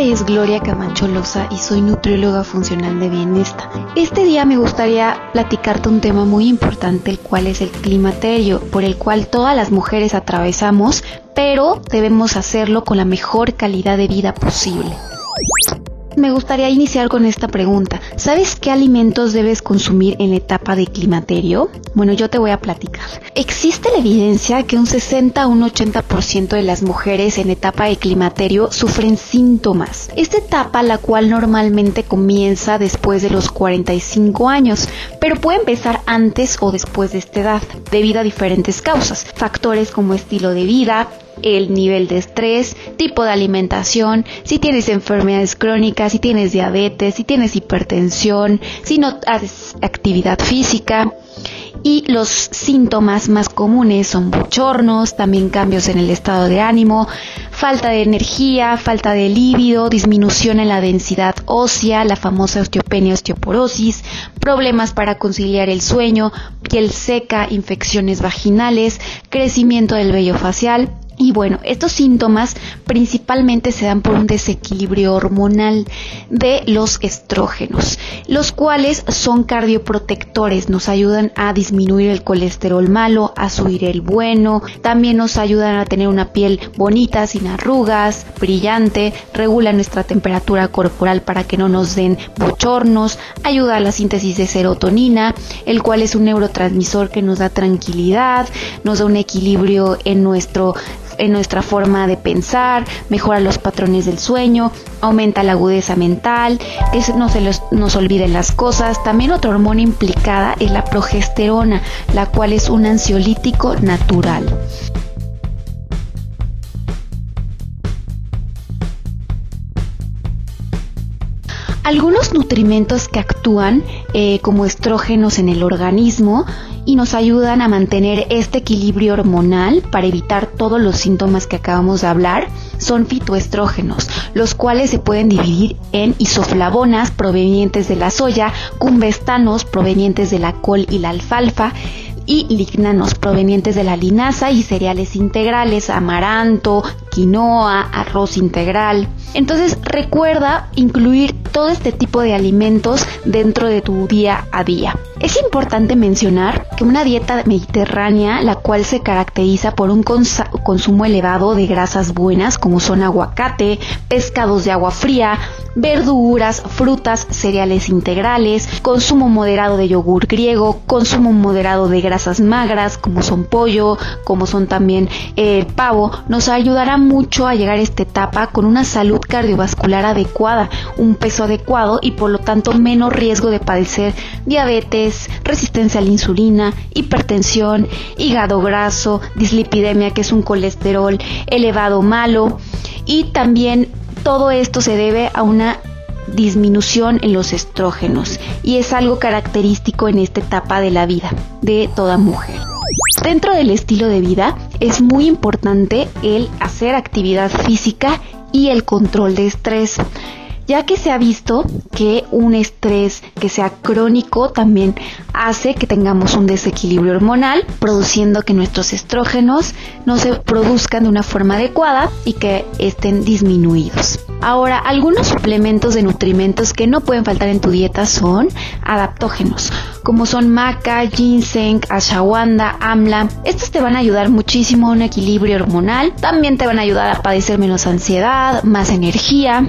Nombre es Gloria Camacho Loza y soy nutrióloga funcional de bienestar. Este día me gustaría platicarte un tema muy importante, el cual es el climaterio, por el cual todas las mujeres atravesamos, pero debemos hacerlo con la mejor calidad de vida posible. Me gustaría iniciar con esta pregunta. ¿Sabes qué alimentos debes consumir en la etapa de climaterio? Bueno, yo te voy a platicar. Existe la evidencia que un 60 a un 80% de las mujeres en etapa de climaterio sufren síntomas. Esta etapa, la cual normalmente comienza después de los 45 años, pero puede empezar antes o después de esta edad, debido a diferentes causas. Factores como estilo de vida, el nivel de estrés, tipo de alimentación, si tienes enfermedades crónicas, si tienes diabetes, si tienes hipertensión, si no haces actividad física. Y los síntomas más comunes son bochornos, también cambios en el estado de ánimo, falta de energía, falta de líbido, disminución en la densidad ósea, la famosa osteopenia, osteoporosis, problemas para conciliar el sueño, piel seca, infecciones vaginales, crecimiento del vello facial, y bueno, estos síntomas principalmente se dan por un desequilibrio hormonal de los estrógenos, los cuales son cardioprotectores, nos ayudan a disminuir el colesterol malo, a subir el bueno, también nos ayudan a tener una piel bonita, sin arrugas, brillante, regula nuestra temperatura corporal para que no nos den bochornos, ayuda a la síntesis de serotonina, el cual es un neurotransmisor que nos da tranquilidad, nos da un equilibrio en nuestro en nuestra forma de pensar, mejora los patrones del sueño, aumenta la agudeza mental, que no se nos olviden las cosas. También otra hormona implicada es la progesterona, la cual es un ansiolítico natural. Algunos nutrimentos que actúan eh, como estrógenos en el organismo y nos ayudan a mantener este equilibrio hormonal para evitar todos los síntomas que acabamos de hablar. Son fitoestrógenos, los cuales se pueden dividir en isoflavonas provenientes de la soya, cumbestanos provenientes de la col y la alfalfa, y lignanos provenientes de la linaza y cereales integrales, amaranto, quinoa, arroz integral. Entonces recuerda incluir todo este tipo de alimentos dentro de tu día a día. Es importante mencionar que una dieta mediterránea, la cual se caracteriza por un consumo elevado de grasas buenas como son aguacate, pescados de agua fría, verduras, frutas, cereales integrales, consumo moderado de yogur griego, consumo moderado de grasas magras como son pollo, como son también el pavo, nos ayudará mucho a llegar a esta etapa con una salud cardiovascular adecuada, un peso adecuado y por lo tanto menos riesgo de padecer diabetes, resistencia a la insulina, hipertensión, hígado graso, dislipidemia, que es un colesterol elevado malo, y también todo esto se debe a una disminución en los estrógenos y es algo característico en esta etapa de la vida de toda mujer. Dentro del estilo de vida es muy importante el hacer actividad física y el control de estrés ya que se ha visto que un estrés que sea crónico también hace que tengamos un desequilibrio hormonal, produciendo que nuestros estrógenos no se produzcan de una forma adecuada y que estén disminuidos. Ahora, algunos suplementos de nutrimentos que no pueden faltar en tu dieta son adaptógenos, como son maca, ginseng, ashwagandha, amla. Estos te van a ayudar muchísimo a un equilibrio hormonal, también te van a ayudar a padecer menos ansiedad, más energía.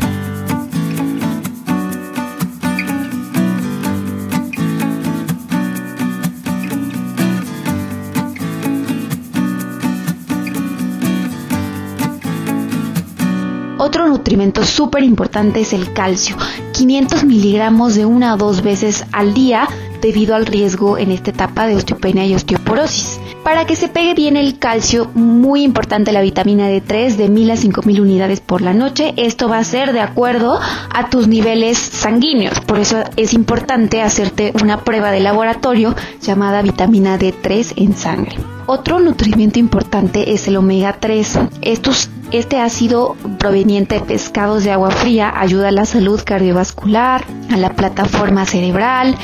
Nutrimento súper importante es el calcio. 500 miligramos de una o dos veces al día debido al riesgo en esta etapa de osteopenia y osteoporosis. Para que se pegue bien el calcio, muy importante la vitamina D3 de 1000 a 5000 unidades por la noche. Esto va a ser de acuerdo a tus niveles sanguíneos. Por eso es importante hacerte una prueba de laboratorio llamada vitamina D3 en sangre. Otro nutrimiento importante es el omega 3. Estos este ácido proveniente de pescados de agua fría ayuda a la salud cardiovascular, a la plataforma cerebral,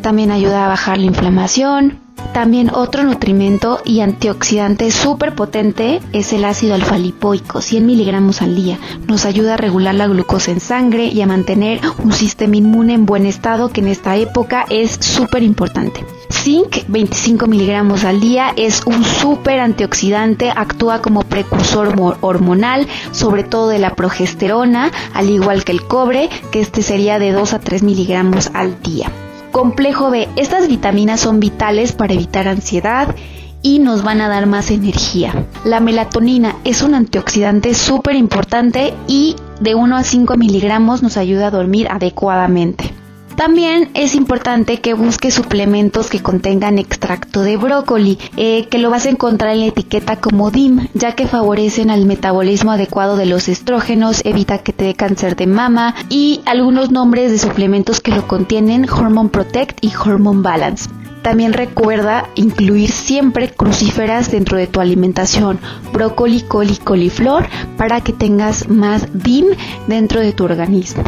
también ayuda a bajar la inflamación. También otro nutrimento y antioxidante súper potente es el ácido alfa-lipoico, 100 miligramos al día. Nos ayuda a regular la glucosa en sangre y a mantener un sistema inmune en buen estado que en esta época es súper importante. Zinc, 25 miligramos al día, es un súper antioxidante, actúa como precursor hormonal, sobre todo de la progesterona, al igual que el cobre, que este sería de 2 a 3 miligramos al día. Complejo B. Estas vitaminas son vitales para evitar ansiedad y nos van a dar más energía. La melatonina es un antioxidante súper importante y de 1 a 5 miligramos nos ayuda a dormir adecuadamente. También es importante que busques suplementos que contengan extracto de brócoli, eh, que lo vas a encontrar en la etiqueta como DIM, ya que favorecen al metabolismo adecuado de los estrógenos, evita que te dé cáncer de mama y algunos nombres de suplementos que lo contienen, Hormone Protect y Hormone Balance. También recuerda incluir siempre crucíferas dentro de tu alimentación, brócoli, coli, coliflor, para que tengas más DIM dentro de tu organismo.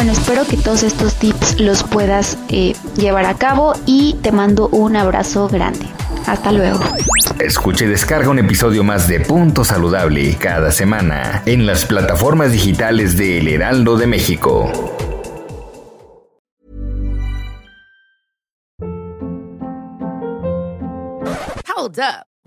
Bueno, espero que todos estos tips los puedas eh, llevar a cabo y te mando un abrazo grande. Hasta luego. Escucha y descarga un episodio más de Punto Saludable cada semana en las plataformas digitales de El Heraldo de México. Hold up.